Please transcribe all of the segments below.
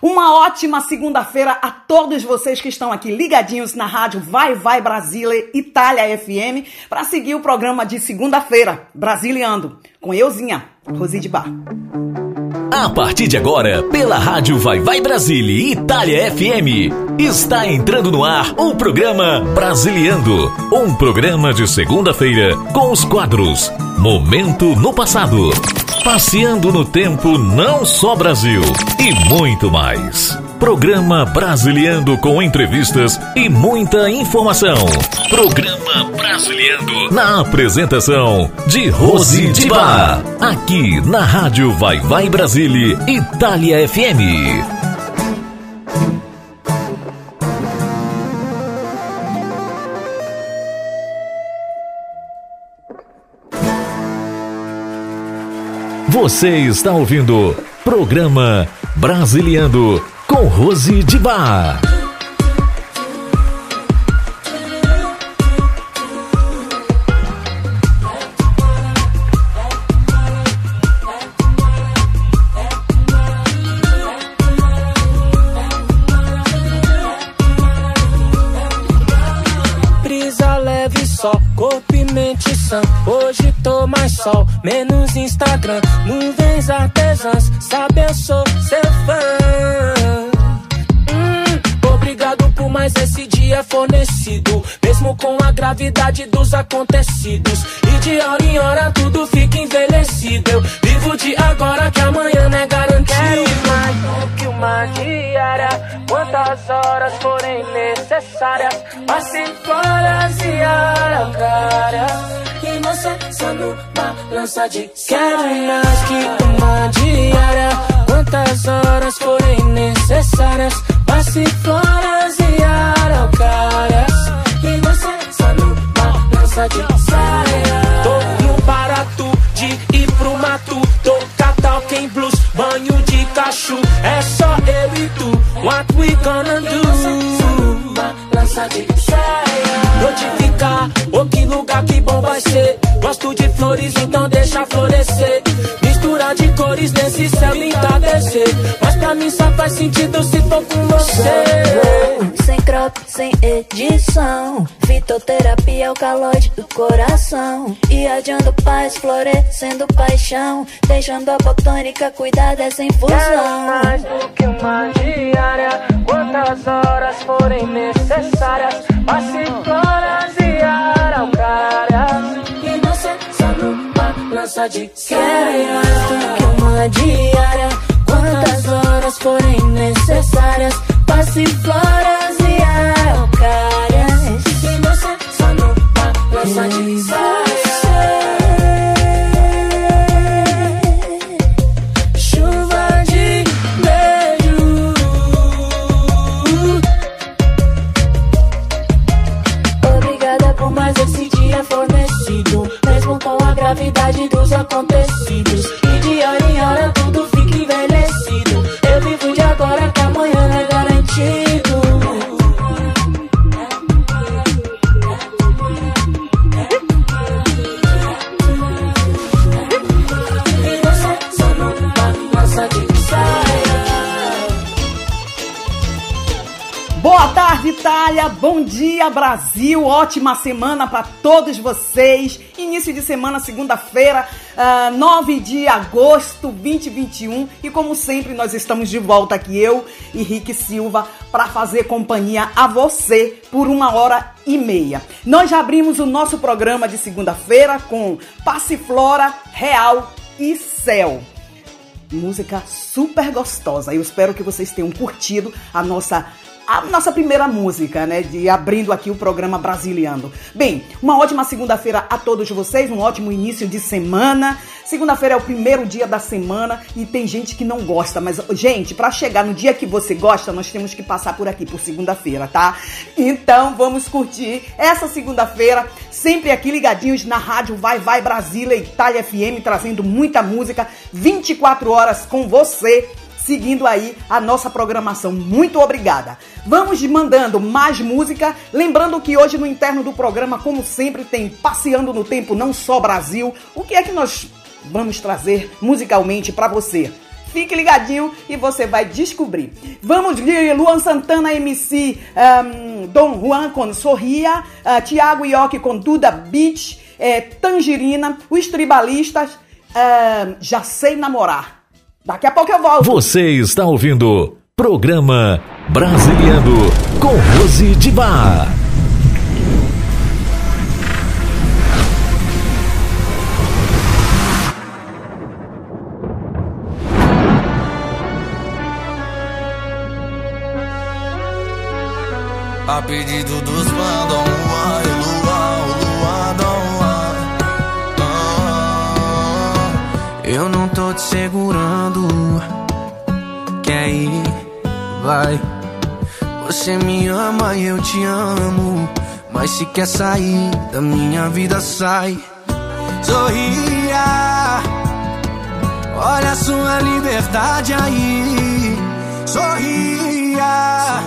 Uma ótima segunda-feira a todos vocês que estão aqui ligadinhos na rádio Vai Vai Brasília Itália FM para seguir o programa de segunda-feira, Brasiliando, com euzinha, Rosi de Bar. A partir de agora, pela rádio Vai Vai Brasília Itália FM, está entrando no ar o programa Brasiliando, um programa de segunda-feira com os quadros Momento no Passado, Passeando no Tempo Não Só Brasil e muito mais. Programa Brasiliando com entrevistas e muita informação. Programa Brasiliando na apresentação de Rose de Bar. Aqui na Rádio Vai Vai Brasília Itália FM. Você está ouvindo programa Brasiliando com Rose de Bar. Hoje tô mais sol, menos Instagram. Nuvens artesãs, sabe eu sou seu fã. Mais esse dia fornecido. Mesmo com a gravidade dos acontecidos. E de hora em hora tudo fica envelhecido. Eu vivo de agora que amanhã não é garantido. Quero mais do que uma diária. Quantas horas forem necessárias. Passe horas e araucárias. E você só numa lança de Quero mais que uma diária Quantas horas forem necessárias Passe horas e araucárias E você só numa lança de saia Tô no barato de ir pro mato Tocar talking blues, banho de cacho É só eu e tu, what we gonna do? Uma lança de saia Notificar, oh que lugar que bom vai ser Gosto de flores, então deixa florescer cores nesse céu entardecer. Mas pra mim só faz sentido se for com você. Sem crop, sem edição. Fitoterapia, alcaloide do coração. Irradiando paz, florescendo paixão. Deixando a botânica cuidar dessa Quero infusão mais do que uma diária. Quantas horas forem necessárias. Passe horas e araucárias. E lança de do que uma diária Quantas horas forem necessárias. Passe floras e araucárias. E você só lança de Chuva de beijo. Obrigada por dia, Brasil. Ótima semana para todos vocês. Início de semana, segunda-feira, ah, 9 de agosto 2021. E como sempre, nós estamos de volta aqui, eu e Rick Silva, para fazer companhia a você por uma hora e meia. Nós já abrimos o nosso programa de segunda-feira com Passiflora, Real e Céu música super gostosa. Eu espero que vocês tenham curtido a nossa a nossa primeira música, né, de abrindo aqui o programa Brasiliando. Bem, uma ótima segunda-feira a todos vocês, um ótimo início de semana. Segunda-feira é o primeiro dia da semana e tem gente que não gosta, mas gente, para chegar no dia que você gosta, nós temos que passar por aqui por segunda-feira, tá? Então, vamos curtir essa segunda-feira, sempre aqui ligadinhos na rádio Vai Vai Brasília Itália FM, trazendo muita música 24 horas com você seguindo aí a nossa programação. Muito obrigada. Vamos mandando mais música. Lembrando que hoje no interno do programa, como sempre, tem Passeando no Tempo Não Só Brasil. O que é que nós vamos trazer musicalmente para você? Fique ligadinho e você vai descobrir. Vamos de Luan Santana MC, um, Dom Juan com Sorria, uh, Tiago Ioki com Duda Beach, é, Tangerina, os tribalistas, uh, Já Sei Namorar. Daqui a pouco eu volto. Você está ouvindo Programa Brasiliano com Rose de Bar. A pedido dos fãs, segurando. Quer ir? Vai. Você me ama e eu te amo. Mas se quer sair da minha vida, sai. Sorria. Olha a sua liberdade aí. Sorria.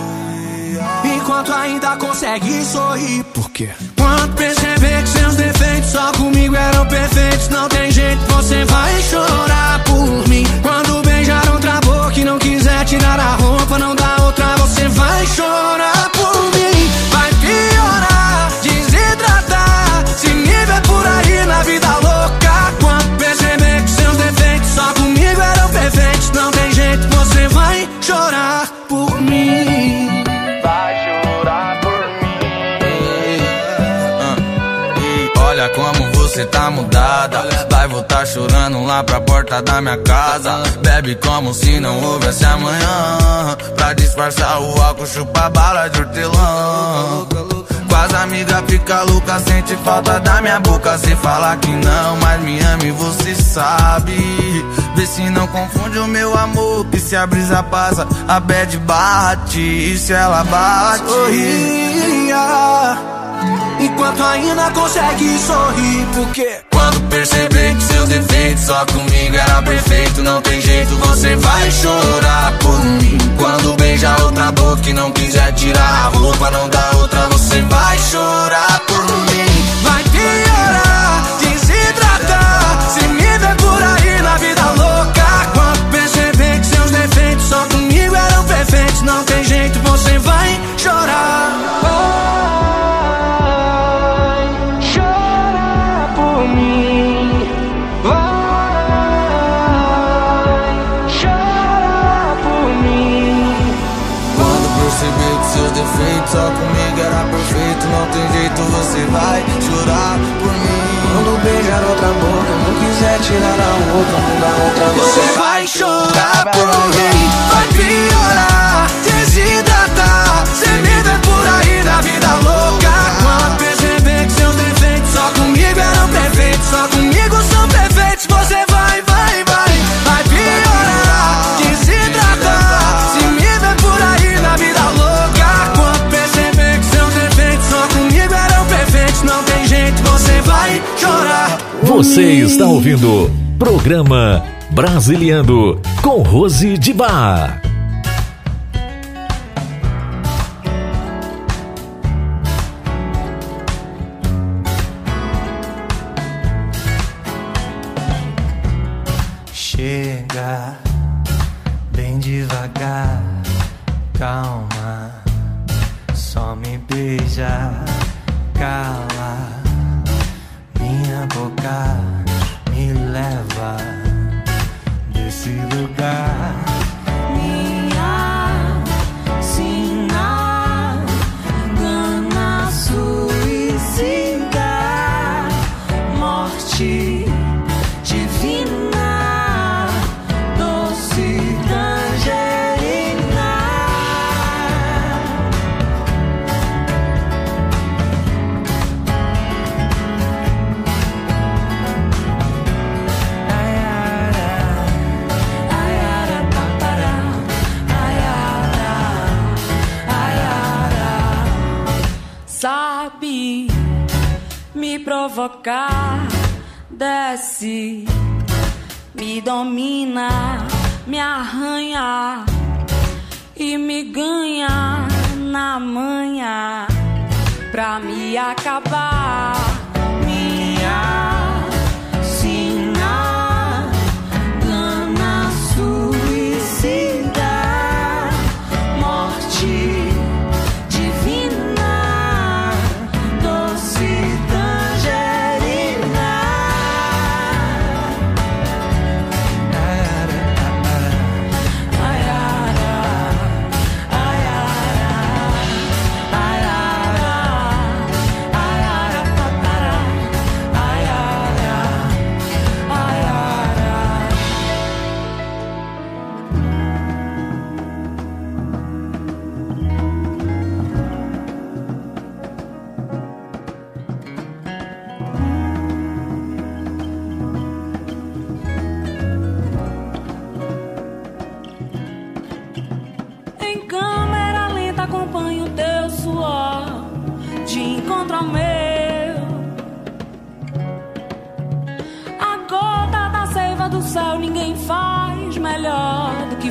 Enquanto ainda consegue sorrir. Por quê? Quando perceber que seus defeitos só comigo eram perfeitos, não tem jeito, você vai chorar por mim. Quando beijar outra boca e não quiser tirar a roupa, não dá outra, você vai chorar por mim. Vai piorar, desidratar, se me por aí na vida louca. Quando perceber que seus defeitos só comigo eram perfeitos, não tem jeito, você vai chorar você tá mudada. Vai voltar chorando lá pra porta da minha casa. Bebe como se não houvesse amanhã. Pra disfarçar o álcool, chupa bala de hortelã. Com as amigas fica louca, sente falta da minha boca. Se falar que não, mas me ama e você sabe. Vê se não confunde o meu amor. Que se a brisa passa, a bad bate. E se ela bate. sorria Enquanto ainda consegue sorrir Porque Quando perceber que seus defeitos só comigo era perfeito, não tem jeito, você vai chorar por mim. Quando beija outra boca e não quiser tirar a roupa, não dá outra, você vai chorar por mim. vai piorar Desidratar Se me ver por aí na vida louca Quando perceber que seus defeitos só comigo eram perfeitos Não tem jeito, você vai chorar outra, você vai chorar por mim. Vai piorar, desidratar, cê me vê por aí na vida louca. Quando perceber que seus defeitos só comigo eram perfeitos, só comigo são perfeitos, você vai, vai, vai. Vai piorar, desidratar, se me vê por aí na vida louca. Quando perceber que seus defeitos só comigo eram perfeitos, não tem jeito, você vai chorar. Você está ouvindo Programa Brasiliano com Rose de Bar. Chega bem devagar, calma, só me beija, cala minha boca, me leva desse lugar. Minha sina, provocar, desce, me domina, me arranha e me ganha na manhã pra me acabar.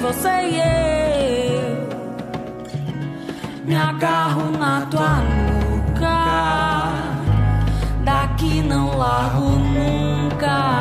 você e eu. Me agarro na tua nuca, daqui não largo nunca.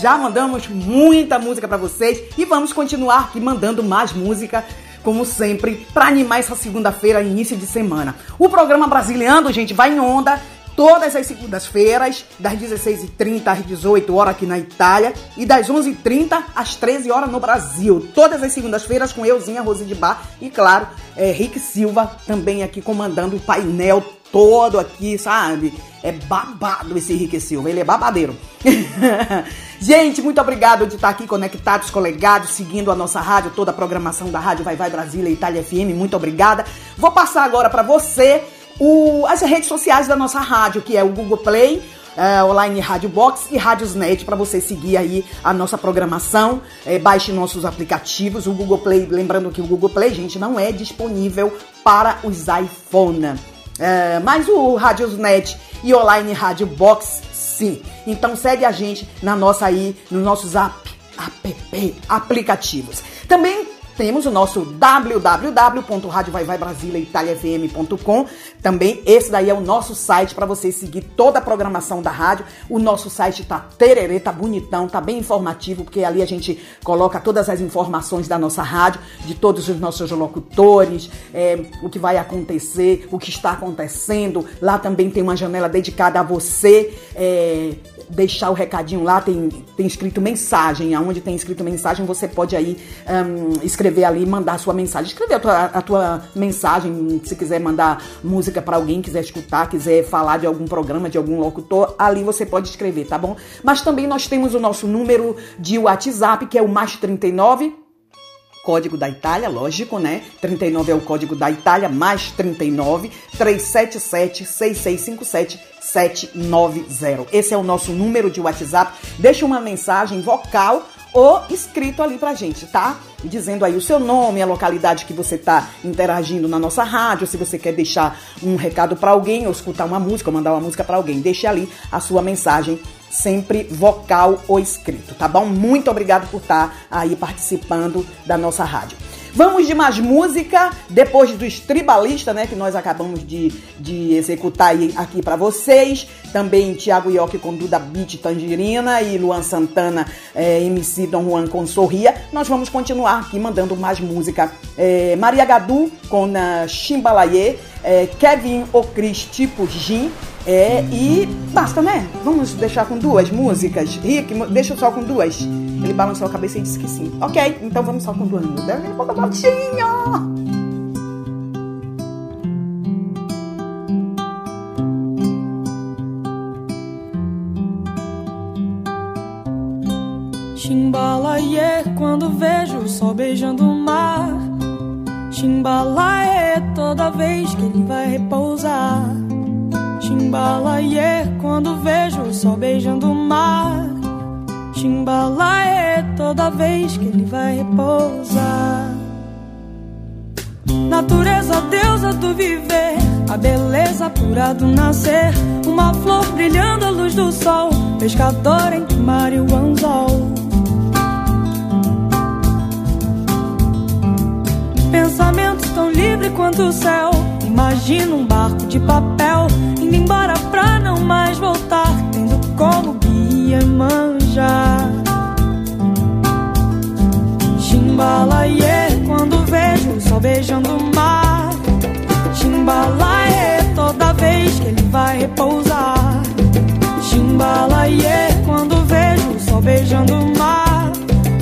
Já mandamos muita música para vocês e vamos continuar aqui mandando mais música como sempre, para animar essa segunda-feira, início de semana. O programa Brasiliano, gente, vai em onda todas as segundas-feiras, das 16h30 às 18 horas aqui na Itália e das 11h30 às 13 horas no Brasil. Todas as segundas-feiras com euzinha, Rose de Bar e, claro, é, Rick Silva também aqui comandando o painel todo aqui, sabe? É babado esse Henrique Silva, ele é babadeiro. Gente, muito obrigado de estar aqui conectados, colegados, seguindo a nossa rádio, toda a programação da Rádio Vai Vai Brasília Itália FM. Muito obrigada. Vou passar agora para você o, as redes sociais da nossa rádio, que é o Google Play, uh, online Rádio Box e Rádiosnet para você seguir aí a nossa programação. É, baixe nossos aplicativos. O Google Play, lembrando que o Google Play, gente, não é disponível para os iPhone. É, mas o Radiosnet e online Rádio Box, Então segue a gente na nossa aí, nos nossos app, app, aplicativos. Também temos o nosso www.radiovaivaibrasiliaitaliafm.com. Também esse daí é o nosso site para você seguir toda a programação da rádio. O nosso site tá tererê, tá bonitão, tá bem informativo, porque ali a gente coloca todas as informações da nossa rádio, de todos os nossos locutores, é, o que vai acontecer, o que está acontecendo. Lá também tem uma janela dedicada a você. É, deixar o recadinho lá, tem, tem escrito mensagem. Aonde tem escrito mensagem, você pode aí um, escrever ali, mandar sua mensagem. Escrever a tua, a tua mensagem, se quiser mandar música para alguém, quiser escutar, quiser falar de algum programa, de algum locutor, ali você pode escrever, tá bom? Mas também nós temos o nosso número de WhatsApp, que é o mais 39 código da Itália, lógico, né? 39 é o código da Itália, mais 39 377 6657 790. Esse é o nosso número de WhatsApp. Deixa uma mensagem vocal ou escrito ali pra gente, tá? Dizendo aí o seu nome, a localidade que você tá interagindo na nossa rádio, se você quer deixar um recado para alguém, ou escutar uma música, ou mandar uma música para alguém, deixe ali a sua mensagem, sempre vocal ou escrito, tá bom? Muito obrigado por estar tá aí participando da nossa rádio. Vamos de mais música, depois do Estribalista, né, que nós acabamos de, de executar aqui para vocês. Também Thiago Ioki com Duda Beat Tangerina e Luan Santana, é, MC Dom Juan com Sorria. Nós vamos continuar aqui mandando mais música. É, Maria Gadu com Chimbalaye, é, Kevin Ocris tipo Jim. É, e basta, né? Vamos deixar com duas músicas. Rick, deixa só com duas. Ele balançou a cabeça e disse que sim. Ok, então vamos só com duas músicas. Um pouco baixinho. Chimbalaie quando vejo o sol beijando o mar. Chimbalaie toda vez que ele vai repousar. Chimbalaie quando vejo o sol beijando o mar. Chimbalaie toda vez que ele vai repousar. Natureza, deusa do viver, a beleza pura do nascer. Uma flor brilhando à luz do sol, pescador entre mar e o anzol. Pensamento tão livre quanto o céu. Imagina um barco de papel indo embora pra não mais voltar, tendo como guia manjar. Chimbalaie, quando vejo o sol beijando o mar. Chimbalaie, toda vez que ele vai repousar. Chimbalaie, quando vejo o sol beijando o mar.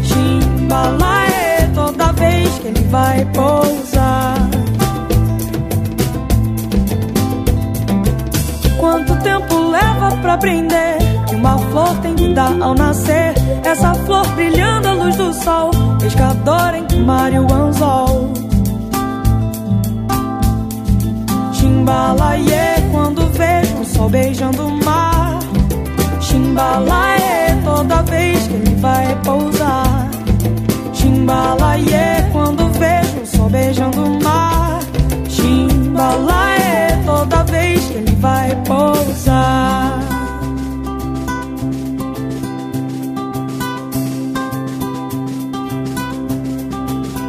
Chimbalaie, toda vez que ele vai repousar. Leva pra aprender que uma flor tem que dar ao nascer? Essa flor brilhando à luz do sol, pescador entre mar anzol. Chimbalaie, quando vejo o sol beijando o mar. Chimbalaie, toda vez que ele vai repousar. Chimbalaie, quando vejo o sol beijando o mar. Chimbalaie, toda vez que ele vai pousar.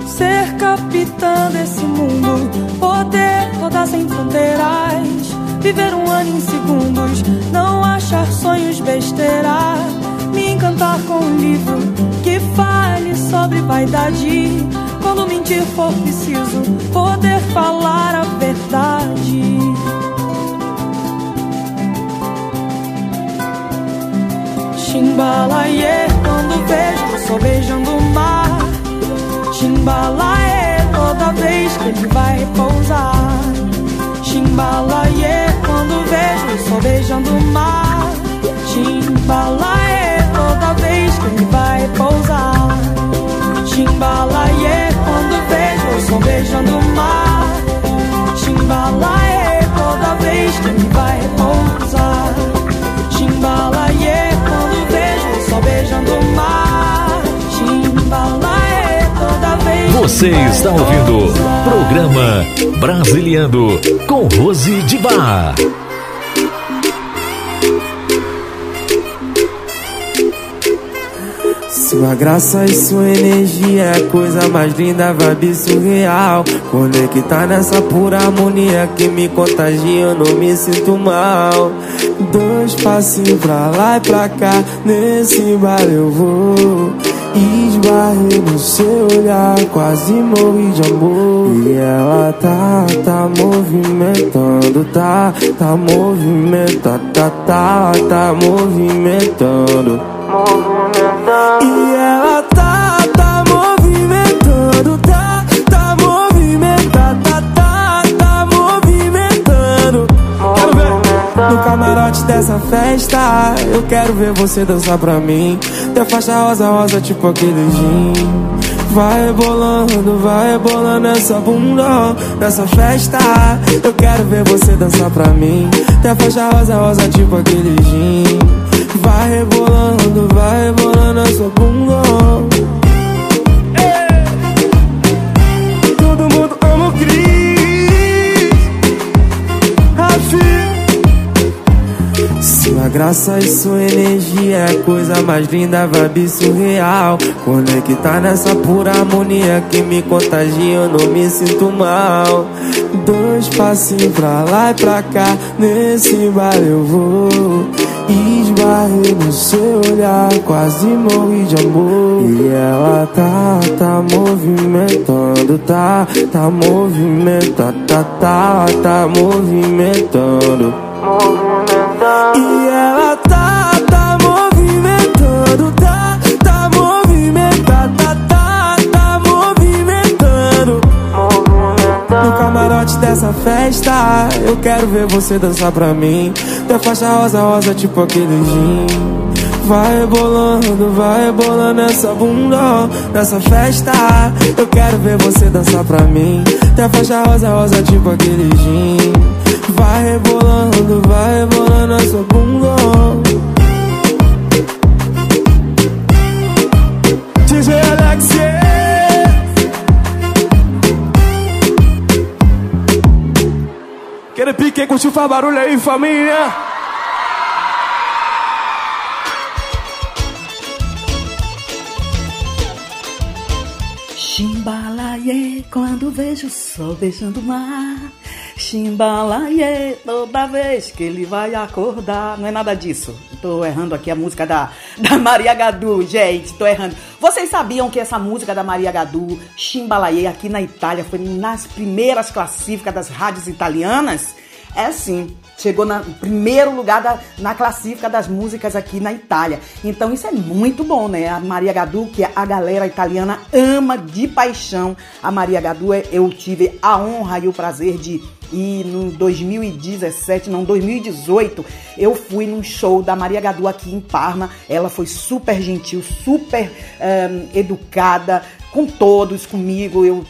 Ser capitã desse mundo, poder todas sem fronteiras. Viver um ano em segundos, não achar sonhos besteira. Me encantar com um livro que fale sobre vaidade. Quando mentir for preciso, poder falar a verdade. Chimbalaie, quando vejo, sou beijando o mar. Chimbalaie, toda vez que ele vai repousar. Chimbalaie, quando vejo, sou beijando o mar. Chimbalaie, toda vez que ele vai repousar. Chimbalaie, quando vejo, sou beijando o mar. Chimbalaie, toda vez que ele vai repousar. Quando beijando o mar. Chimbalaie, toda vez. Você está ouvindo Programa Brasiliando com Rose de Bar. Sua graça e sua energia é a coisa mais linda, vibe surreal. Conectar nessa pura harmonia que me contagia, eu não me sinto mal. Dois passinhos pra lá e pra cá, nesse bar eu vou. Esbarrei no seu olhar, quase morri de amor. E ela tá, tá movimentando, tá, tá movimentando, tá, tá, tá movimentando. E ela camarote dessa festa. Eu quero ver você dançar pra mim. Teu faixa rosa, rosa, tipo aquele gin. Vai rebolando, vai rebolando essa bunda nessa festa. Eu quero ver você dançar pra mim. Teu faixa rosa, rosa, tipo aquele gin. Vai rebolando, vai rebolando essa bunda. Sua graça e sua energia é a coisa mais linda, vibe surreal. Conectar nessa pura harmonia que me contagia, eu não me sinto mal. Dois passinhos pra lá e pra cá, nesse bar eu vou. Esbarrei no seu olhar, quase morri de amor. E ela tá, tá movimentando, tá, tá movimentando, tá, tá, tá movimentando. Dessa festa, eu quero ver você dançar pra mim. Teu faixa rosa, rosa, tipo aquele gin. Vai rebolando, vai rebolando essa bunda nessa festa. Eu quero ver você dançar pra mim. Teu faixa rosa, rosa, tipo aquele gin. Vai rebolando, vai rebolando essa bunda. DJ Alexia. Pique curtiu, faz barulho aí, família. Chimbalaie, quando vejo o sol beijando o mar. Chimbalaie, toda vez que ele vai acordar. Não é nada disso. Tô errando aqui a música da, da Maria Gadu, gente. Tô errando. Vocês sabiam que essa música da Maria Gadu, Chimbalaie, aqui na Itália, foi nas primeiras classificas das rádios italianas? É sim. Chegou no primeiro lugar da, na classifica das músicas aqui na Itália. Então isso é muito bom, né? A Maria Gadu, que a galera italiana ama de paixão. A Maria Gadu, eu tive a honra e o prazer de ir no 2017, não, 2018, eu fui num show da Maria Gadu aqui em Parma. Ela foi super gentil, super um, educada com todos, comigo. Eu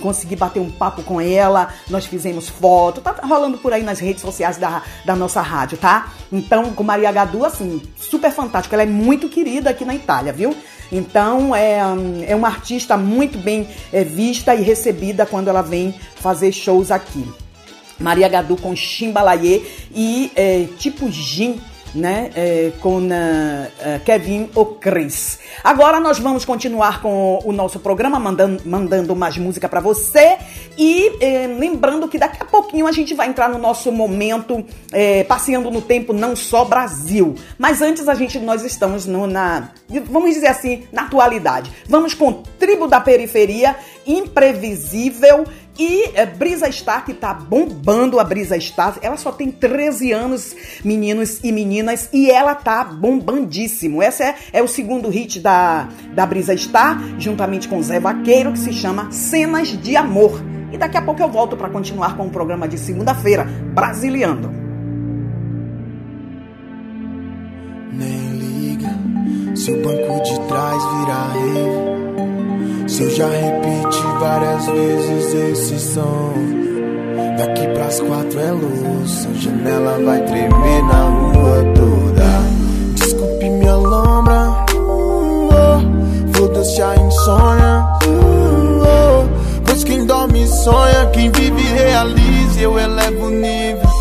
consegui bater um papo com ela, nós fizemos foto, tá rolando por aí nas redes sociais da, da nossa rádio, tá? Então, com Maria Gadu, assim, super fantástico, ela é muito querida aqui na Itália, viu? Então, é, é uma artista muito bem é, vista e recebida quando ela vem fazer shows aqui. Maria Gadu com Chimbalaie e é, tipo gin né? É, com uh, Kevin O'Chris. Agora nós vamos continuar com o nosso programa, mandando, mandando mais música para você. E eh, lembrando que daqui a pouquinho a gente vai entrar no nosso momento eh, passeando no tempo, não só Brasil. Mas antes a gente, nós estamos no, na, vamos dizer assim, na atualidade. Vamos com Tribo da Periferia, Imprevisível e é, Brisa Star, que tá bombando a Brisa Star, ela só tem 13 anos, meninos e meninas, e ela tá bombandíssimo. Esse é, é o segundo hit da, da Brisa Star, juntamente com Zé Vaqueiro, que se chama Cenas de Amor. E daqui a pouco eu volto para continuar com o programa de segunda-feira, Brasiliando. Nem liga banco de trás virar rave se eu já repeti várias vezes esse som. Daqui pras quatro é luz A janela vai tremer na rua toda. Desculpe minha lombra oh, Foda-se a insônia oh, Pois quem dorme sonha Quem vive realiza. Eu elevo o nível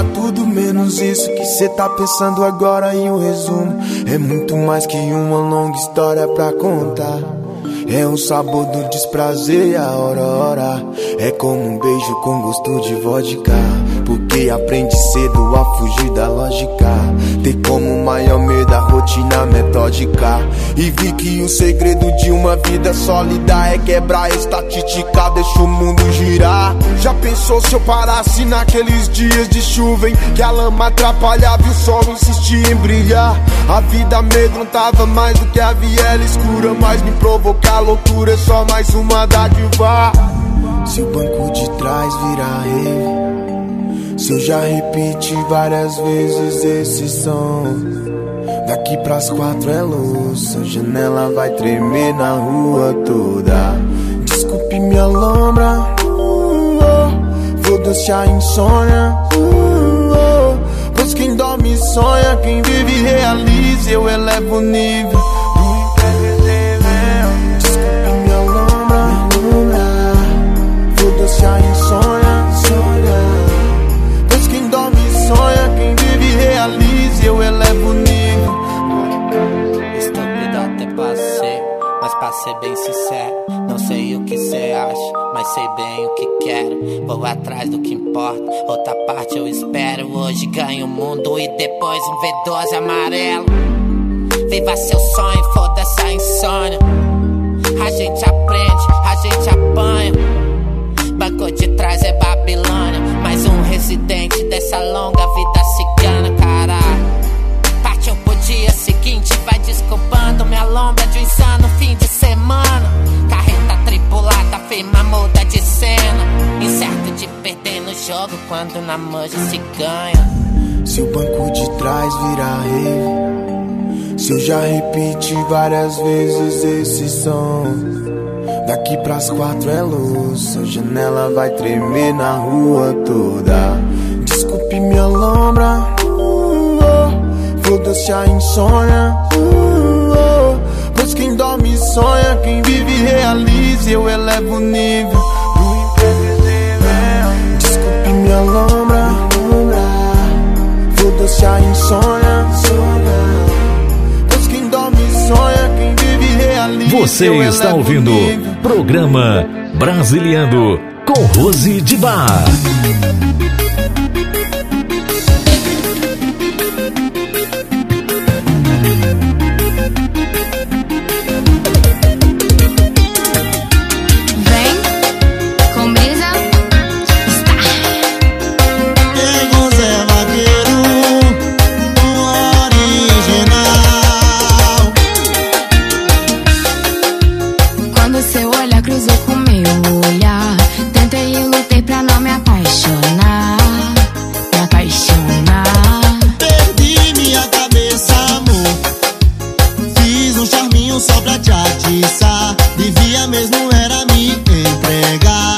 esperar tudo menos isso que cê tá pensando agora. E o resumo é muito mais que uma longa história pra contar. É o sabor do desprazer e a aurora É como um beijo com gosto de vodka Porque aprende cedo a fugir da lógica. Ter como maior medo a rotina metódica. E vi que o segredo de uma vida sólida É quebrar a estatística, deixa o mundo girar. Já pensou se eu parasse naqueles dias de chuva em Que a lama atrapalhava e o sol insistia em brilhar. A vida amedrontava mais do que a viela escura Mas me provocava loucura. É só mais uma dádiva. Se o banco de trás virar rei, se eu já repeti várias vezes esse som. Daqui pras quatro é luz, a janela vai tremer na rua toda. Desculpe minha lombra, uh, oh, foda-se insônia. Uh, oh, pois quem dorme sonha, quem vive realiza, eu elevo o nível. Ser bem sincero, não sei o que cê acha, mas sei bem o que quero. Vou atrás do que importa, outra parte eu espero. Hoje ganho o mundo e depois um V12 amarelo. Viva seu sonho, foda-se a insônia. A gente aprende, a gente apanha. Banco de trás é Babilônia. Mais um residente dessa longa vida cigana, caralho dia seguinte vai desculpando minha lombra de um insano fim de semana. Firma muda de cena. Incerto de perder no jogo quando na manja se ganha. Se o banco de trás virar rei, se eu já repeti várias vezes esse som. Daqui pras quatro é luz, a janela vai tremer na rua toda. Desculpe minha lombra foda-se a insônia. Uh, sonha, quem vive realiza. Eu elevo o nível do imprevisível. Desculpe minha lombra. Foda-se a insônia. Pois quem dorme sonha, quem vive realiza. Você está ouvindo o programa Brasiliano com Rose de Bar. God.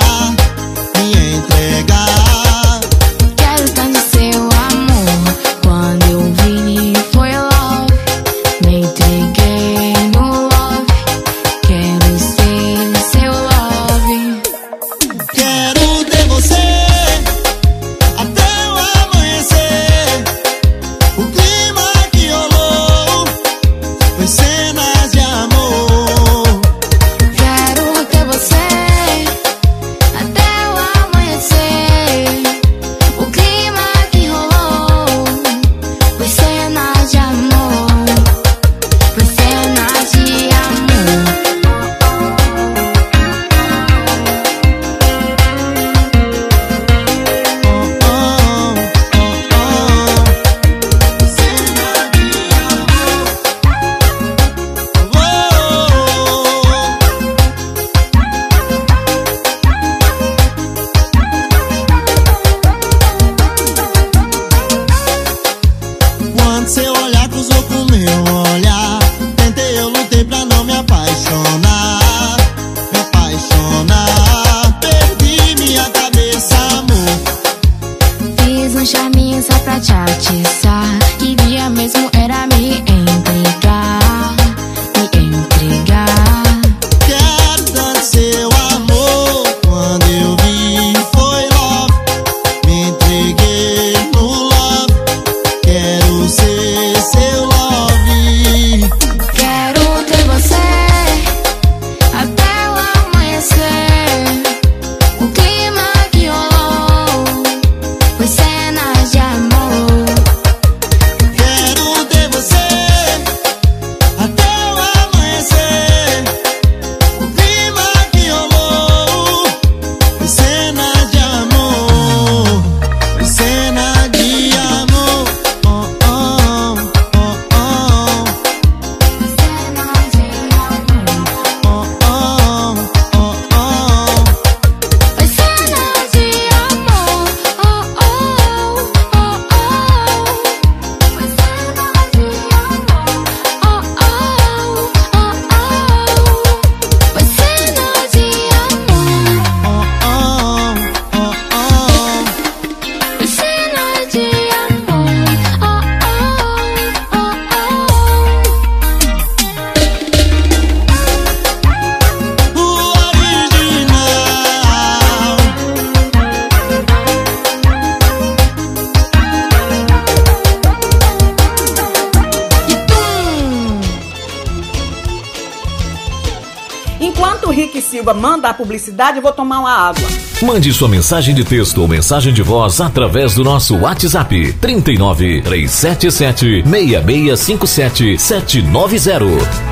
Rick Silva manda a publicidade, eu vou tomar uma água. Mande sua mensagem de texto ou mensagem de voz através do nosso WhatsApp 39 377 6657 790.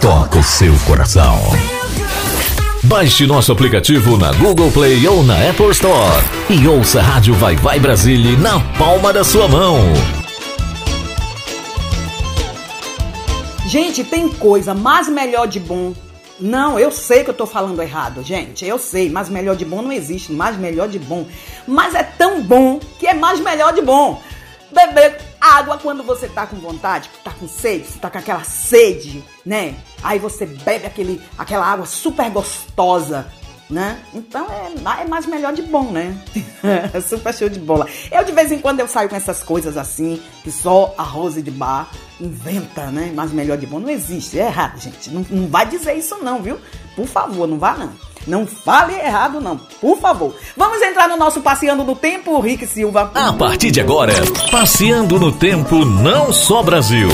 toca o seu coração. Baixe nosso aplicativo na Google Play ou na Apple Store e ouça a Rádio Vai Vai Brasília na palma da sua mão. Gente, tem coisa mais melhor de bom. Não, eu sei que eu tô falando errado, gente. Eu sei, mas melhor de bom não existe. Mais melhor de bom. Mas é tão bom que é mais melhor de bom. Beber água quando você tá com vontade, tá com sede, você tá com aquela sede, né? Aí você bebe aquele, aquela água super gostosa, né? Então é, é mais melhor de bom, né? super show de bola. Eu de vez em quando eu saio com essas coisas assim, que só a Rose de Bar inventa, né? Mais melhor de bom. Não existe, é errado, gente. Não, não vai dizer isso não, viu? Por favor, não vá não. Não fale errado, não, por favor. Vamos entrar no nosso Passeando no Tempo, Rick Silva. A partir de agora, Passeando no Tempo Não Só Brasil.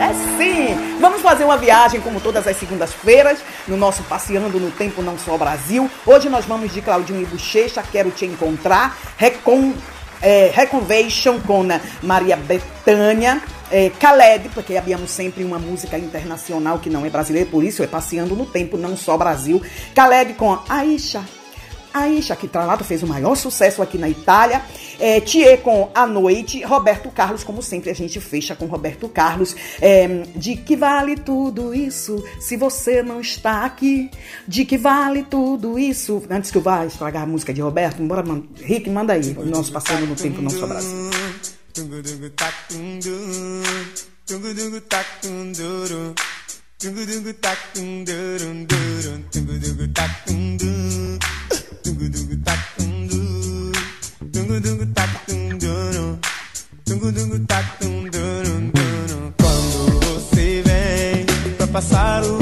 É sim! Vamos fazer uma viagem, como todas as segundas-feiras, no nosso Passeando no Tempo Não Só Brasil. Hoje nós vamos de Claudinho e Bochecha, Quero Te Encontrar, Recon, é, Reconvention com Maria Bethânia, é, Khaled, porque havíamos sempre uma música internacional que não é brasileira, por isso é Passeando no Tempo Não Só Brasil. Khaled com Aisha, Aisha, que Tralato fez o maior sucesso aqui na Itália. É, Thier com A Noite. Roberto Carlos, como sempre, a gente fecha com Roberto Carlos. É, de que vale tudo isso se você não está aqui? De que vale tudo isso? Antes que eu vá estragar a música de Roberto, bora. Rick, manda aí. Nós passando no tempo não só Brasil. Quando você vem pra passar o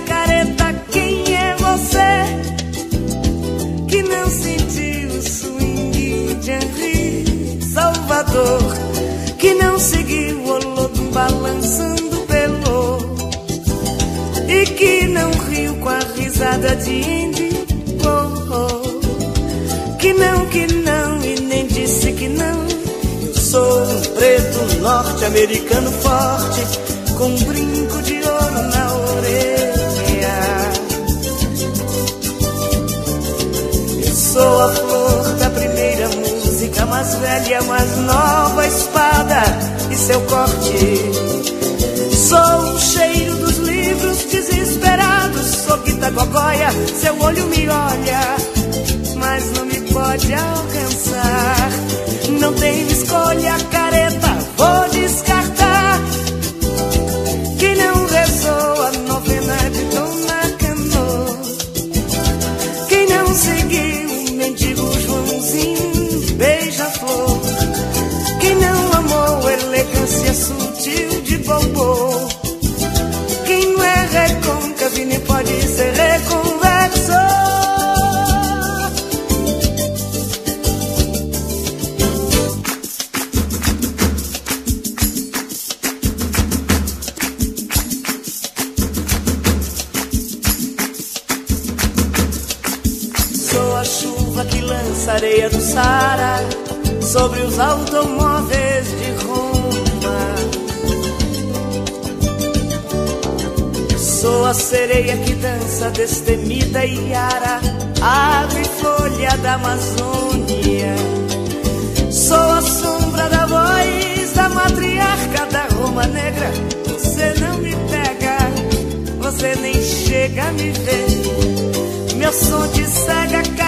você que não sentiu o swing de Henri Salvador, que não seguiu o lodo balançando pelo e que não riu com a risada de Indy, que não, que não e nem disse que não. Eu sou um preto norte-americano forte com um brinco de ouro na orelha. A mais velha, mais nova espada e seu corte. Sou o cheiro dos livros desesperados. Sou Guita Gogóia, seu olho me olha, mas não me pode alcançar. Não tem escolha, cara. bombom. Quem não é recôncavo nem pode ser a sereia que dança destemida e ara, ave folha da Amazônia. Sou a sombra da voz da matriarca da Roma Negra. Você não me pega, você nem chega a me ver. Meu som de cega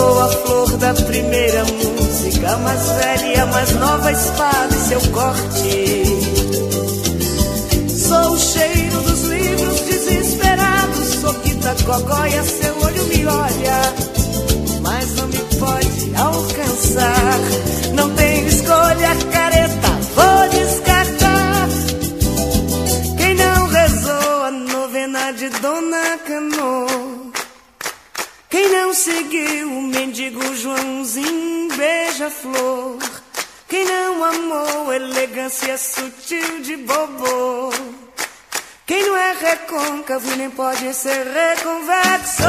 sou a flor da primeira música, mais velha, mais nova espada e seu corte. Sou o cheiro dos livros desesperados, sou quita cogóia, seu olho me olha, mas não me pode alcançar. Não tenho escolha, cara. seguiu o mendigo Joãozinho beija-flor. Quem não amou elegância sutil de bobô. Quem não é recôncavo nem pode ser reconvexo.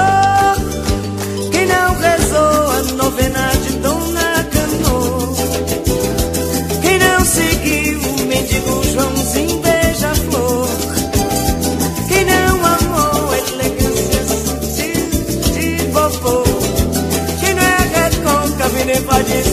Quem não rezou a novena de Dona Canô. Quem não seguiu o mendigo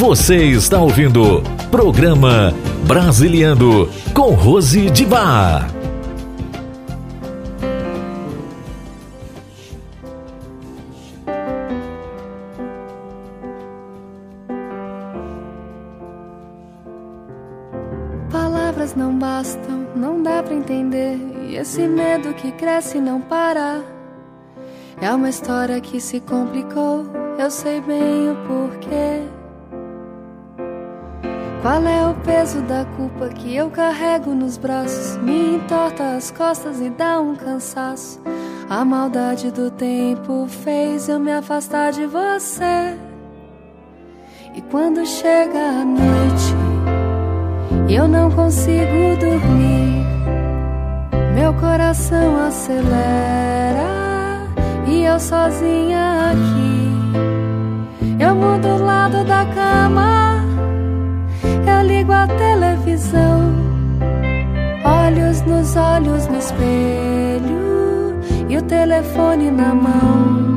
Você está ouvindo programa Brasiliando com Rose de Bar. Palavras não bastam, não dá pra entender. E esse medo que cresce não para. É uma história que se complicou, eu sei bem o porquê. Qual é o peso da culpa que eu carrego nos braços? Me entorta as costas e dá um cansaço. A maldade do tempo fez eu me afastar de você. E quando chega a noite, eu não consigo dormir. Meu coração acelera e eu sozinha aqui. Eu mudo o lado da cama, a televisão, olhos nos olhos no espelho e o telefone na mão.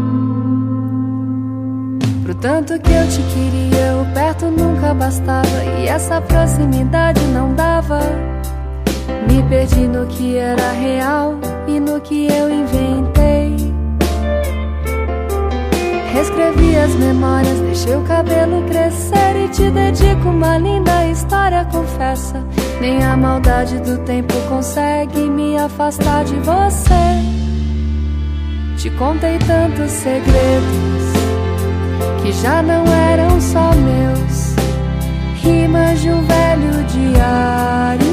Pro tanto que eu te queria, o perto nunca bastava e essa proximidade não dava. Me perdi no que era real e no que eu inventei. Reescrevi as memórias, deixei o cabelo crescer e te dedico uma linda história, confessa. Nem a maldade do tempo consegue me afastar de você. Te contei tantos segredos que já não eram só meus. Rimas de um velho diário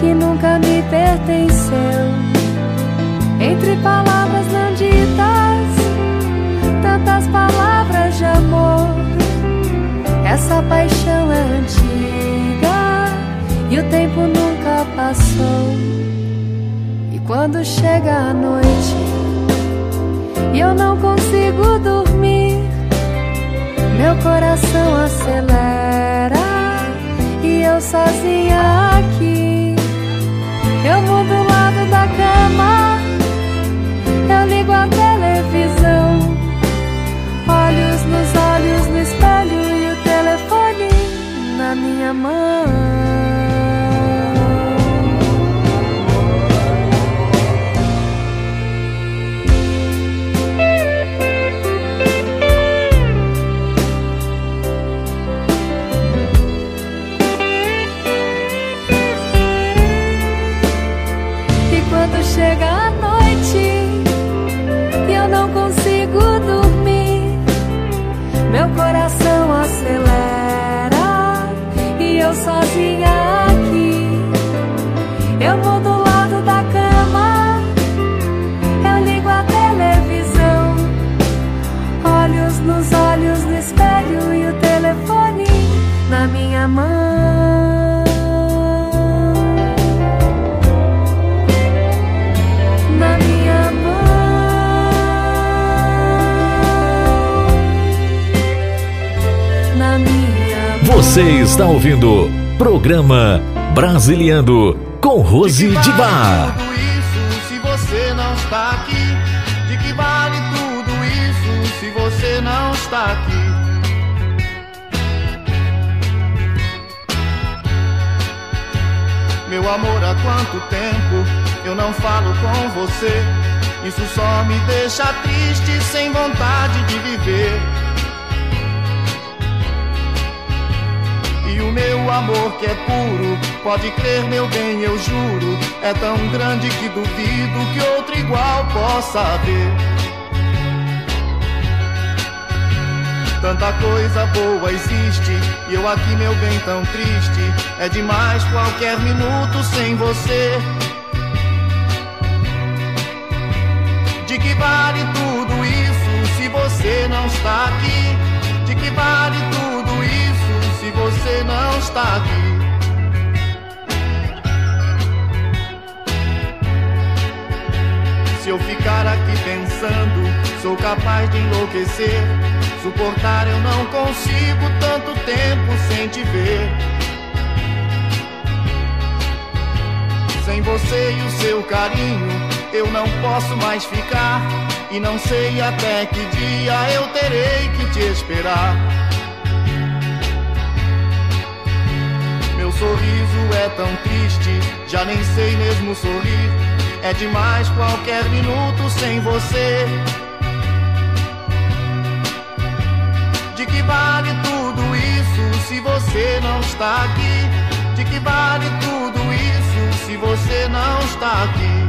que nunca me pertenceu. Entre palavras não ditas, tantas palavras de amor. Essa paixão é antiga e o tempo nunca passou. E quando chega a noite e eu não consigo dormir, meu coração acelera e eu sozinha aqui. Eu mudo o lado da cama, eu ligo a minha. Programa Brasiliando com Rose de Bar. tudo isso se você não está aqui? De que vale tudo isso se você não está aqui? Meu amor, há quanto tempo eu não falo com você? Isso só me deixa triste, sem vontade de viver. Amor que é puro, pode crer, meu bem, eu juro, é tão grande que duvido que outro igual possa haver. Tanta coisa boa existe e eu aqui, meu bem, tão triste. É demais qualquer minuto sem você. De que vale tudo isso se você não está aqui? Você não está aqui? Se eu ficar aqui pensando, sou capaz de enlouquecer. Suportar eu não consigo tanto tempo sem te ver. Sem você e o seu carinho, eu não posso mais ficar. E não sei até que dia eu terei que te esperar. Sorriso é tão triste, já nem sei mesmo sorrir. É demais qualquer minuto sem você. De que vale tudo isso se você não está aqui? De que vale tudo isso se você não está aqui?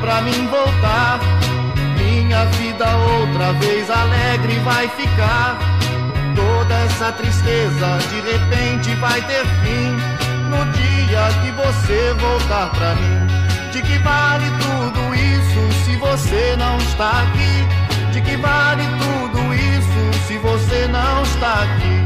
Pra mim voltar, minha vida outra vez alegre vai ficar. Toda essa tristeza de repente vai ter fim no dia que você voltar pra mim. De que vale tudo isso se você não está aqui? De que vale tudo isso se você não está aqui?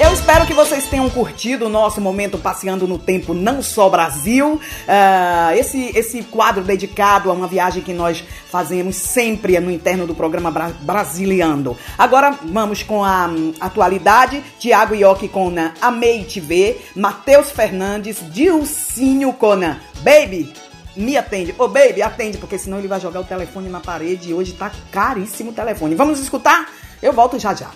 Eu espero que vocês tenham curtido o nosso momento passeando no tempo não só Brasil. Ah, esse, esse quadro dedicado a uma viagem que nós fazemos sempre no interno do programa Bra Brasiliando. Agora vamos com a hum, atualidade. Tiago Ioki né, Amei Te Ver. Matheus Fernandes, Dilcinho Conan. Baby, me atende. Ô, baby, atende, porque senão ele vai jogar o telefone na parede e hoje tá caríssimo o telefone. Vamos escutar? Eu volto já já.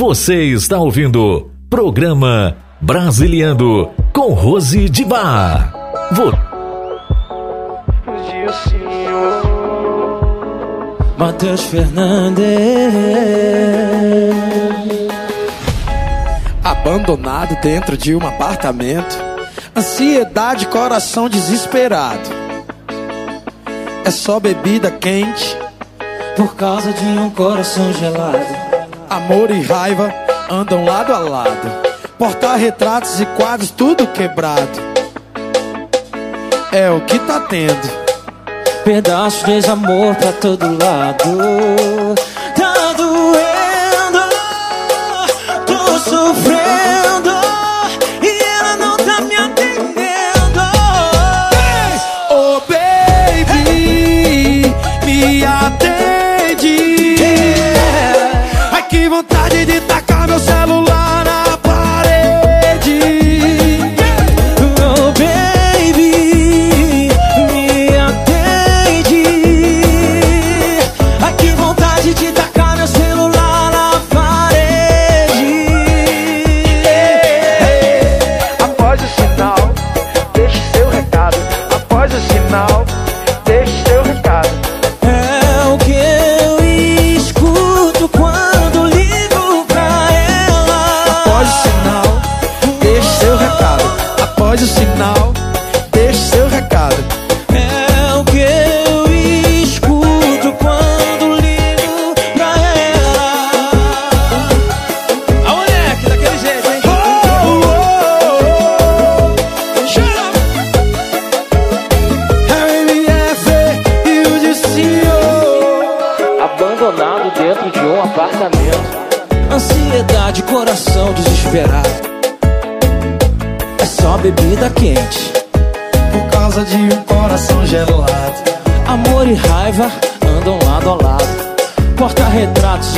Você está ouvindo programa Brasiliano com Rose de Bar. Vou... Matheus Fernandes. Abandonado dentro de um apartamento. Ansiedade, coração desesperado. É só bebida quente Por causa de um coração gelado. Amor e raiva andam lado a lado. Portar retratos e quadros tudo quebrado. É o que tá tendo. Pedaços de amor pra todo lado.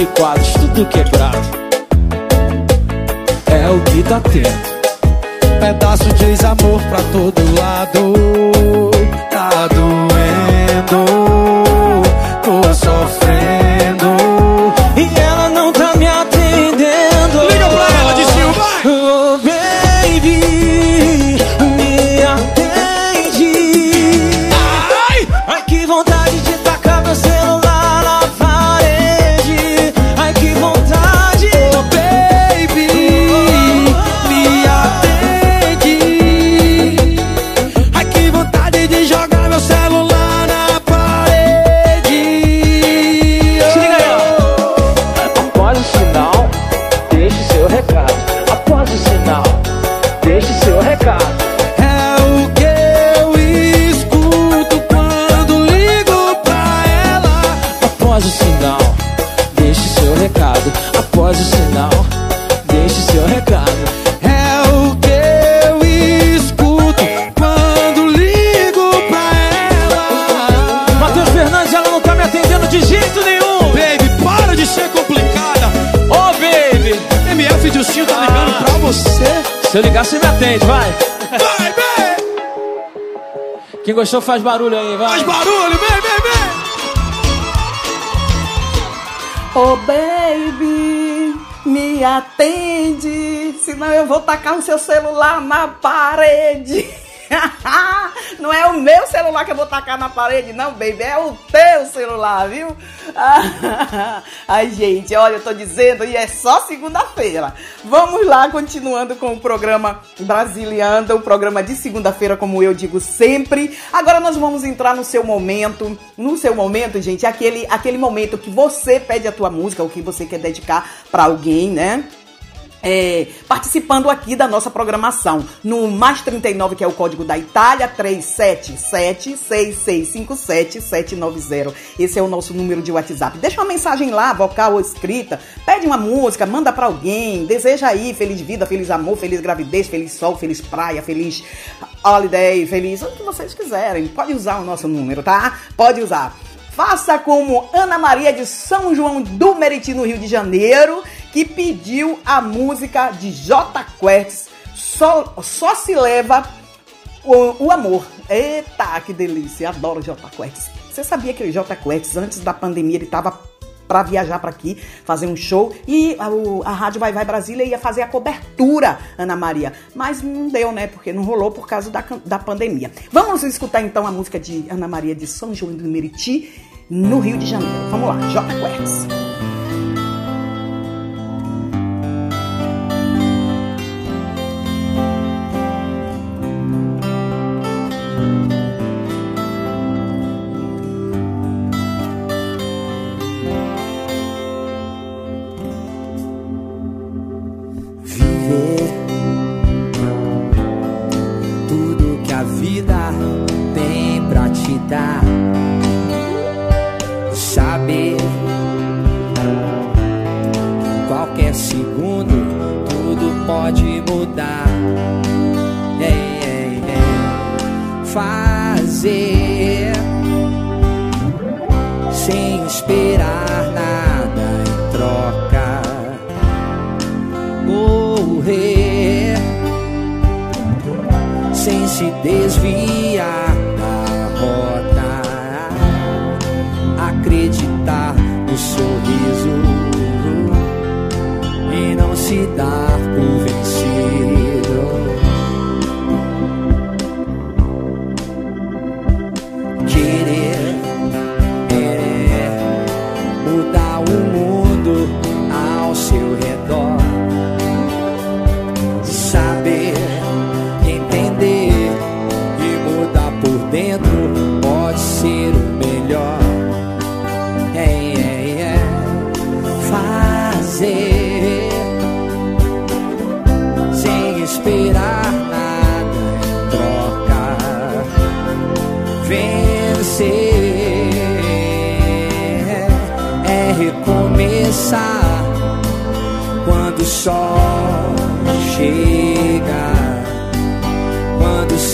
quadros, tudo quebrado. gente, vai. Vai, bem. Quem gostou faz barulho aí, vai. Faz barulho, vem, vem, vem. Oh, baby, me atende, senão eu vou tacar o seu celular na parede. Não é o meu celular que eu vou tacar na parede, não, baby. É o teu celular, viu? Ai, gente, olha, eu tô dizendo, e é só segunda-feira. Vamos lá, continuando com o programa Brasilianda, o programa de segunda-feira, como eu digo sempre. Agora nós vamos entrar no seu momento. No seu momento, gente, aquele, aquele momento que você pede a tua música, o que você quer dedicar pra alguém, né? É, participando aqui da nossa programação no mais 39, que é o código da Itália, 377-6657-790. Esse é o nosso número de WhatsApp. Deixa uma mensagem lá, vocal ou escrita, pede uma música, manda para alguém, deseja aí feliz vida, feliz amor, feliz gravidez, feliz sol, feliz praia, feliz holiday, feliz o que vocês quiserem. Pode usar o nosso número, tá? Pode usar. Faça como Ana Maria de São João do Meriti, no Rio de Janeiro, que pediu a música de J Quest, só, só se leva o, o amor. Eita, que delícia, adoro J Quest. Você sabia que o J Quest, antes da pandemia, ele tava para viajar para aqui, fazer um show e a, o- a Rádio Vai Vai Brasília ia fazer a cobertura, Ana Maria. Mas não deu, né? Porque não rolou por causa da, da pandemia. Vamos escutar então a música de Ana Maria de São João do Meriti, no Rio de Janeiro. Vamos lá, J Quest. Vida tem pra te dar. Saber que qualquer segundo tudo pode mudar. Ei. Fazer sem esperar se desviar da rota, acreditar no sorriso. E não se dar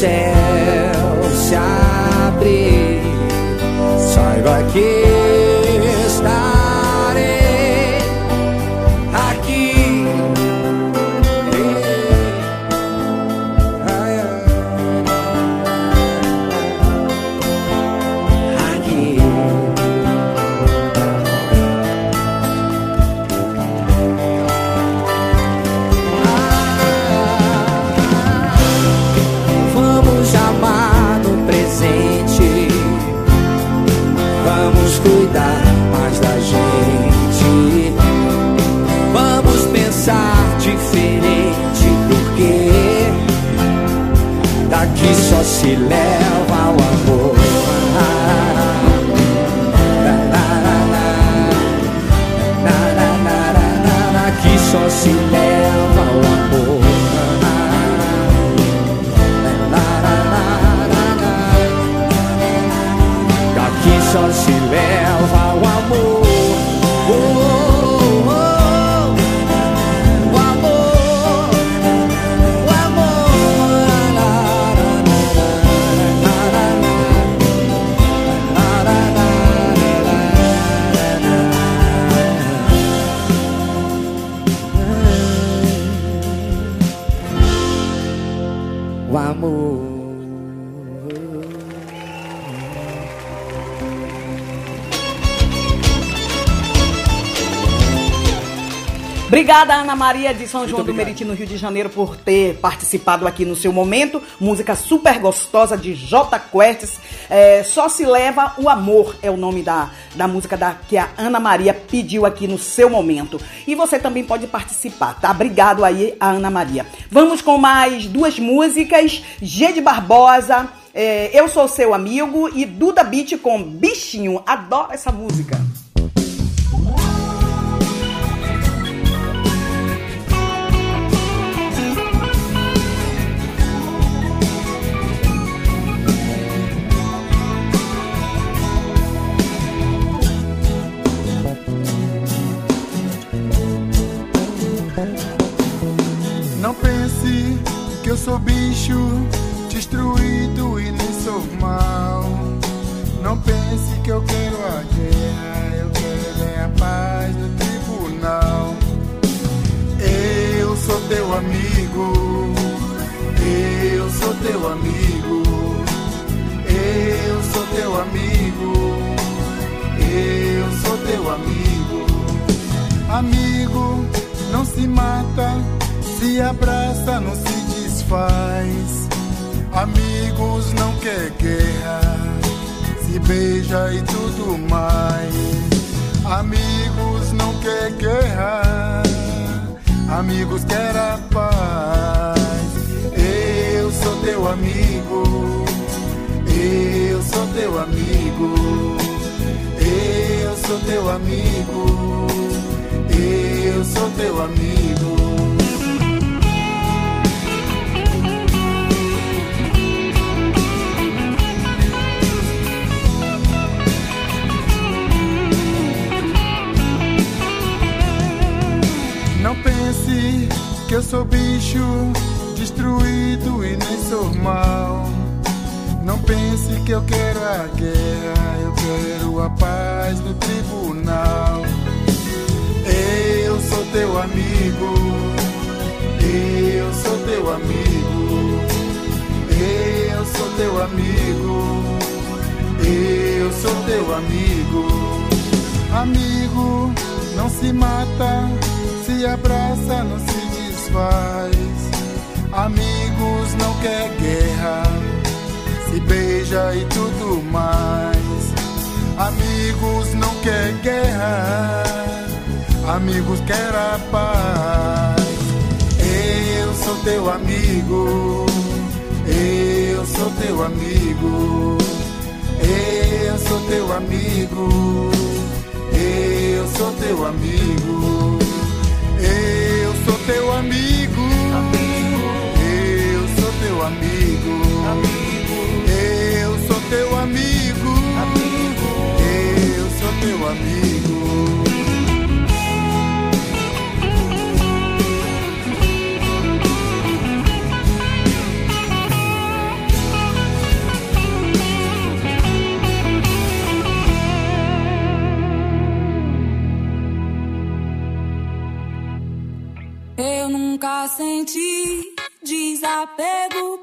quando Obrigada, Ana Maria de São João do Meriti, no Rio de Janeiro, por ter participado aqui no seu momento. Música super gostosa de J Quertes. É, Só se leva o amor é o nome da, da música da, que a Ana Maria pediu aqui no seu momento. E você também pode participar, tá? Obrigado aí, a Ana Maria. Vamos com mais duas músicas. G de Barbosa, é, Eu Sou Seu Amigo e Duda Beat com Bichinho. Adoro essa música. Bicho destruído e nem sou mal. Não pense que eu quero a guerra, eu quero é a paz no tribunal. Eu sou teu amigo, eu sou teu amigo, eu sou teu amigo, eu sou teu amigo. Amigo, não se mata, se abraça, não se desfaz. Amigos não quer guerra, se beija e tudo mais. Amigos não quer guerra, amigos quer a paz. Eu sou teu amigo, eu sou teu amigo, eu sou teu amigo, eu sou teu amigo. Pense que eu sou bicho destruído e nem sou mal. Não pense que eu quero a guerra, eu quero a paz no tribunal. Eu sou teu amigo, eu sou teu amigo, eu sou teu amigo, eu sou teu amigo. Amigo, não se mata, se abraça, não se desfaz. Amigos, não quer guerra, se beija e tudo mais. Amigos, não quer guerra, amigos quer a paz. Eu sou teu amigo, eu sou teu amigo, eu sou teu amigo. Eu sou teu amigo. Eu sou teu amigo. Eu sou teu amigo. Eu sou teu amigo. Eu sou teu amigo. Nunca senti desapego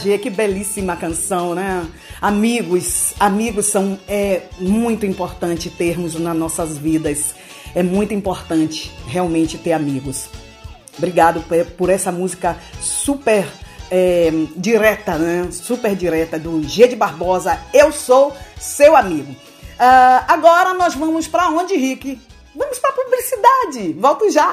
G. Que belíssima canção, né? Amigos, amigos são é muito importante termos nas nossas vidas. É muito importante realmente ter amigos. Obrigado por, essa música super é, direta, né? Super direta do G de Barbosa. Eu sou seu amigo. Ah, agora nós vamos para onde, Rick? Vamos para publicidade. Volto já.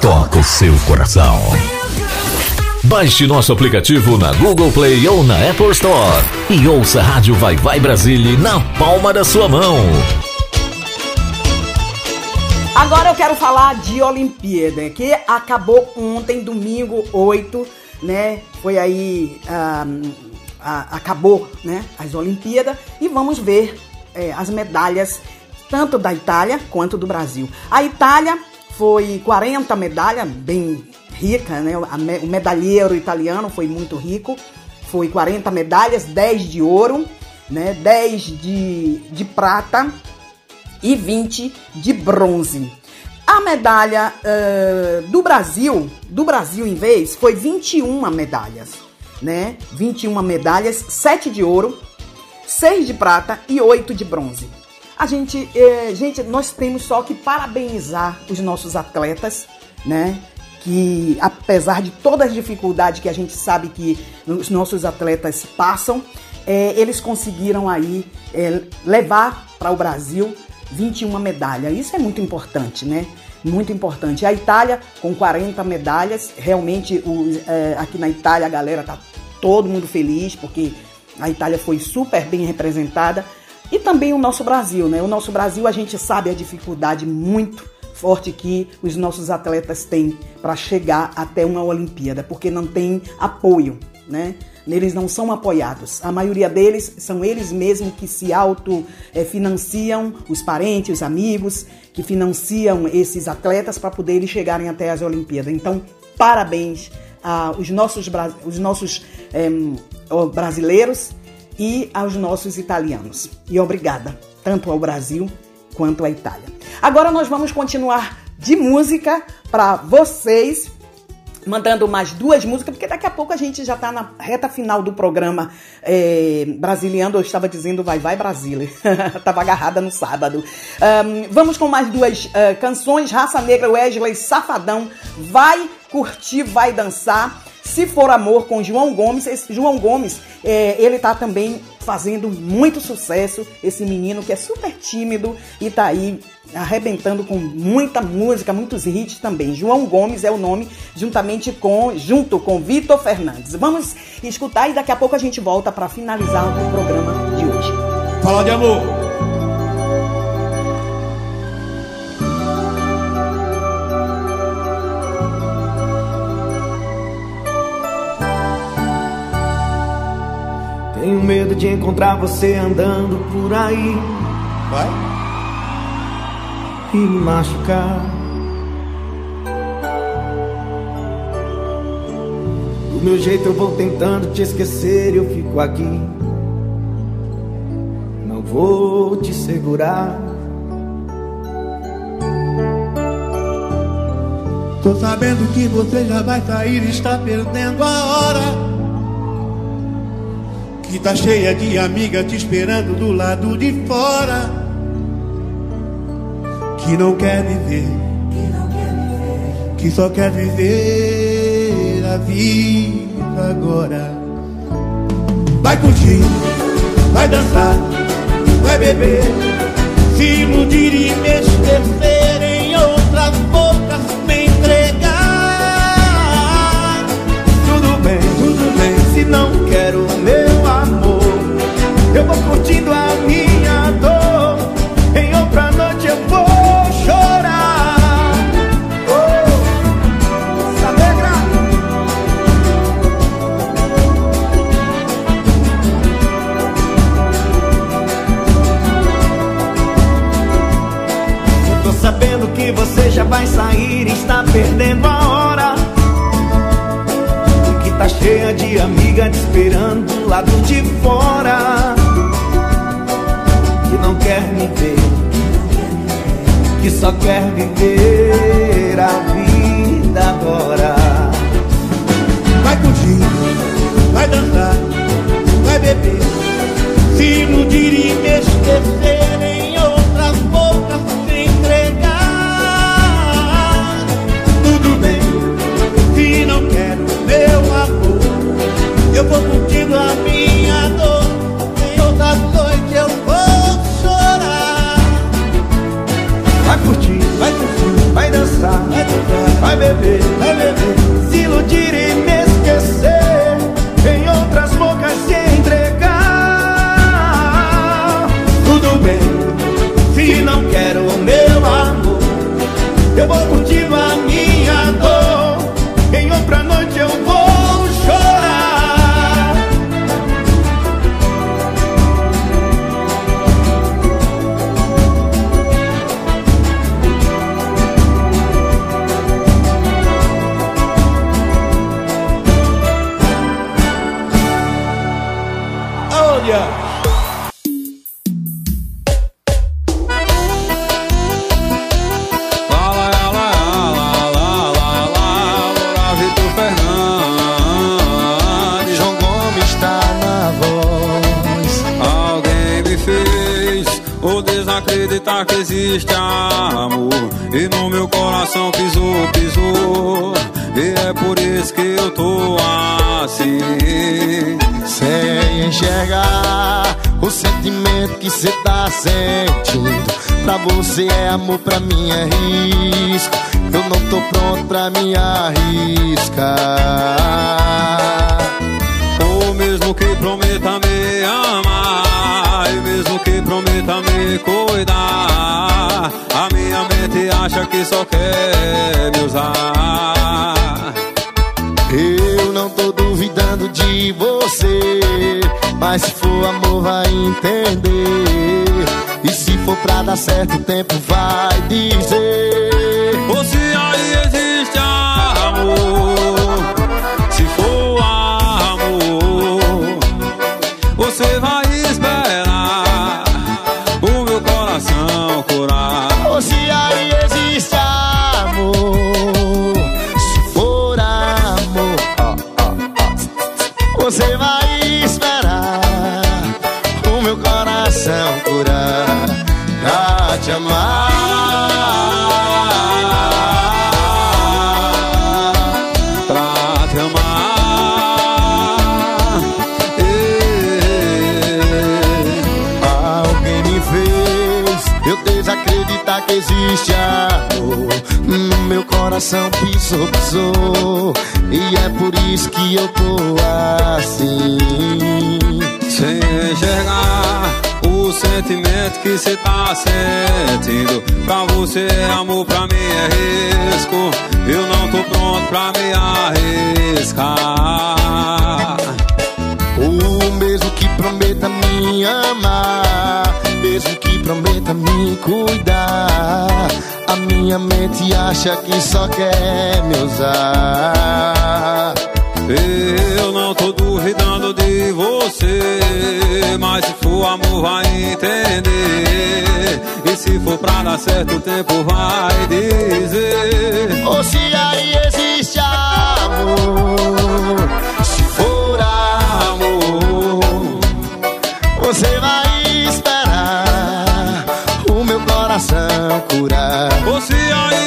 toca o seu coração. Baixe nosso aplicativo na Google Play ou na Apple Store e ouça a Rádio Vai Vai Brasília na palma da sua mão. Agora eu quero falar de Olimpíada, que acabou ontem, domingo 8, né? Foi aí. acabou, né? As Olimpíadas. E vamos ver eh, as medalhas, tanto da Itália quanto do Brasil. A Itália foi 40 medalhas, bem rica, né? O medalheiro italiano foi muito rico. Foi 40 medalhas, 10 de ouro, né? 10 de, de prata e 20 de bronze. A medalha eh, do Brasil, do Brasil em vez, foi 21 medalhas, né? 21 medalhas, 7 de ouro, 6 de prata e 8 de bronze. A gente, eh, gente, nós temos só que parabenizar os nossos atletas, né? Que apesar de todas as dificuldades que a gente sabe que os nossos atletas passam, eh, eles conseguiram aí eh, levar para o Brasil 21 medalhas. Isso é muito importante, né? Muito importante. A Itália, com 40 medalhas, realmente eh, aqui na Itália a galera tá todo mundo feliz, porque a Itália foi super bem representada. E também o nosso Brasil, né? O nosso Brasil, a gente sabe a dificuldade muito forte que os nossos atletas têm para chegar até uma Olimpíada, porque não tem apoio, né? Eles não são apoiados. A maioria deles são eles mesmos que se auto-financiam, os parentes, os amigos, que financiam esses atletas para poder eles chegarem até as Olimpíadas. Então, parabéns aos nossos, os nossos ó, brasileiros e aos nossos italianos. E obrigada, tanto ao Brasil quanto à Itália. Agora nós vamos continuar de música para vocês, mandando mais duas músicas, porque daqui a pouco a gente já está na reta final do programa é, Brasiliano. Eu estava dizendo Vai Vai Brasília. Estava agarrada no sábado. Ahn, vamos com mais duas ah, canções. Raça Negra, Wesley Safadão. Vai curtir, vai dançar. Se for amor com João Gomes, esse João Gomes, é, ele tá também fazendo muito sucesso. Esse menino que é super tímido e tá aí arrebentando com muita música, muitos hits também. João Gomes é o nome, juntamente com junto com Vitor Fernandes. Vamos escutar e daqui a pouco a gente volta para finalizar o programa de hoje. falar de amor. Medo de encontrar você andando por aí. Vai. E me machucar. Do meu jeito eu vou tentando te esquecer e eu fico aqui. Não vou te segurar. Tô sabendo que você já vai sair e está perdendo a hora. Que tá cheia de amiga te esperando do lado de fora. Que não quer viver, que só quer viver a vida agora. Vai curtir, vai dançar, vai beber, se iludir e me esquecer em outras bocas, me entregar. Tudo bem, tudo bem. Se não quero meu amor, eu vou curtindo a minha dor. Em outra noite eu vou chorar. Oh, Saavedra. Eu tô sabendo que você já vai sair está perdendo a cheia de amiga te esperando do lado de fora. Que não quer me ver, que só quer viver a vida agora. Vai curtir, vai dançar, vai beber, se iludir e me esquecer eu vou curtindo a minha dor. Em outras noites eu vou chorar. Vai curtir, vai curtir, vai dançar, vai dançar, vai beber, vai beber, se iludir e me esquecer, em outras bocas se entregar. Tudo bem, se não quero o meu amor, eu vou curtindo me arriscar. Ou mesmo que prometa me amar, e mesmo que prometa me cuidar, a minha mente acha que só quer me usar. Eu não tô duvidando de você, mas se for amor vai entender. E se for pra dar certo, o tempo vai dizer. Coração pisou, pisou. E é por isso que eu tô assim. sem enxergar o sentimento que cê tá sentindo. Pra você é amor, pra mim é risco. Eu não tô pronto pra me arriscar. O mesmo que prometa me amar, mesmo que prometa me cuidar. Minha mente acha que só quer me usar. Eu não tô duvidando de você, mas se for amor vai entender. E se for pra dar certo, o tempo vai dizer. Ou se aí existe amor, se for amor, você vai esperar o meu coração curar. Se aí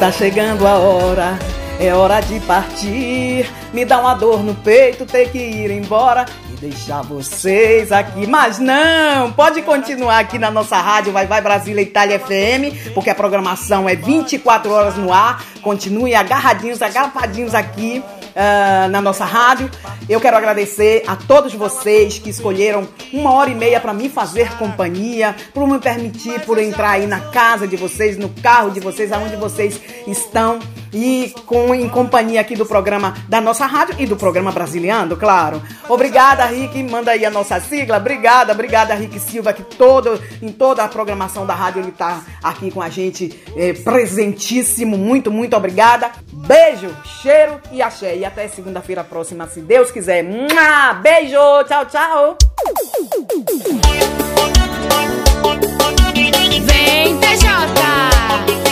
Está chegando a hora, é hora de partir. Me dá uma dor no peito ter que ir embora e deixar vocês aqui. Mas não, pode continuar aqui na nossa rádio Vai Vai Brasília Itália FM, porque a programação é 24 horas no ar. Continue agarradinhos, agapadinhos aqui. ah, na nossa rádio. Eu quero agradecer a todos vocês que escolheram uma hora e meia para me fazer companhia, por me permitir, por entrar aí na casa de vocês, no carro de vocês, aonde vocês estão e com em companhia aqui do programa da nossa rádio e do programa Brasiliano, claro. Obrigada, Rick, manda aí a nossa sigla. Obrigada, obrigada, Rick Silva, que todo em toda a programação da rádio ele tá aqui com a gente, eh, presentíssimo. Muito, muito obrigada. Beijo, cheiro e axé. E até segunda-feira próxima, se Deus quiser. Mua! Beijo, tchau, tchau. Vem, TJ!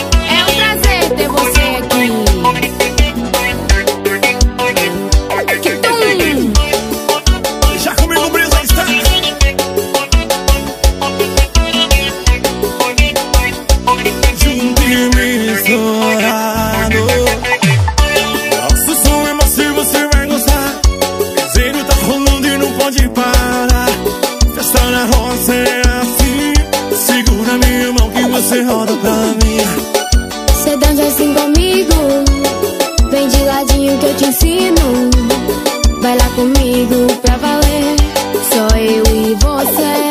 Você roda pra mim. Cê dança assim comigo. Vem de ladinho que eu te ensino. Vai lá comigo pra valer. Só eu e você.